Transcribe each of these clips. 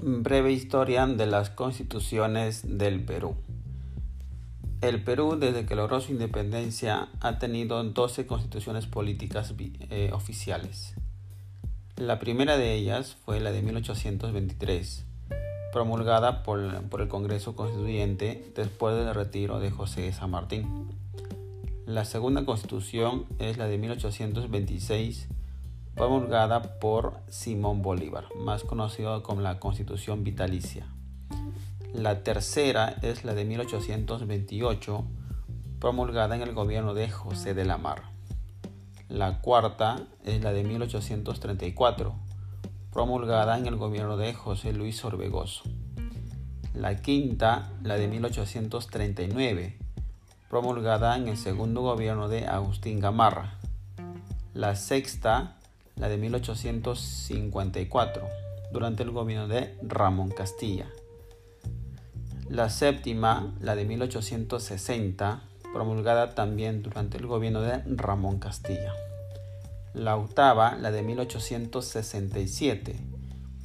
Breve historia de las constituciones del Perú. El Perú, desde que logró su independencia, ha tenido 12 constituciones políticas eh, oficiales. La primera de ellas fue la de 1823, promulgada por, por el Congreso Constituyente después del retiro de José de San Martín. La segunda constitución es la de 1826, promulgada por Simón Bolívar, más conocido como la Constitución Vitalicia. La tercera es la de 1828, promulgada en el gobierno de José de la Mar. La cuarta es la de 1834, promulgada en el gobierno de José Luis Orbegoso. La quinta, la de 1839, promulgada en el segundo gobierno de Agustín Gamarra. La sexta, la de 1854, durante el gobierno de Ramón Castilla. La séptima, la de 1860, promulgada también durante el gobierno de Ramón Castilla. La octava, la de 1867,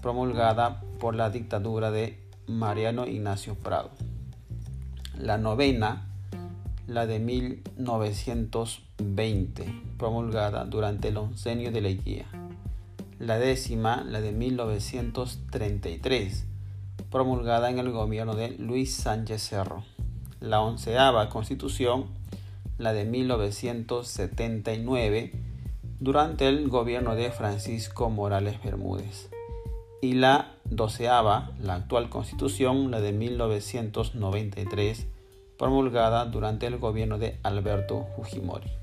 promulgada por la dictadura de Mariano Ignacio Prado. La novena, la de 1920, promulgada durante el oncenio de la guía. La décima, la de 1933, promulgada en el gobierno de Luis Sánchez Cerro. La onceava constitución, la de 1979, durante el gobierno de Francisco Morales Bermúdez. Y la doceava, la actual constitución, la de 1993, promulgada durante el gobierno de Alberto Fujimori.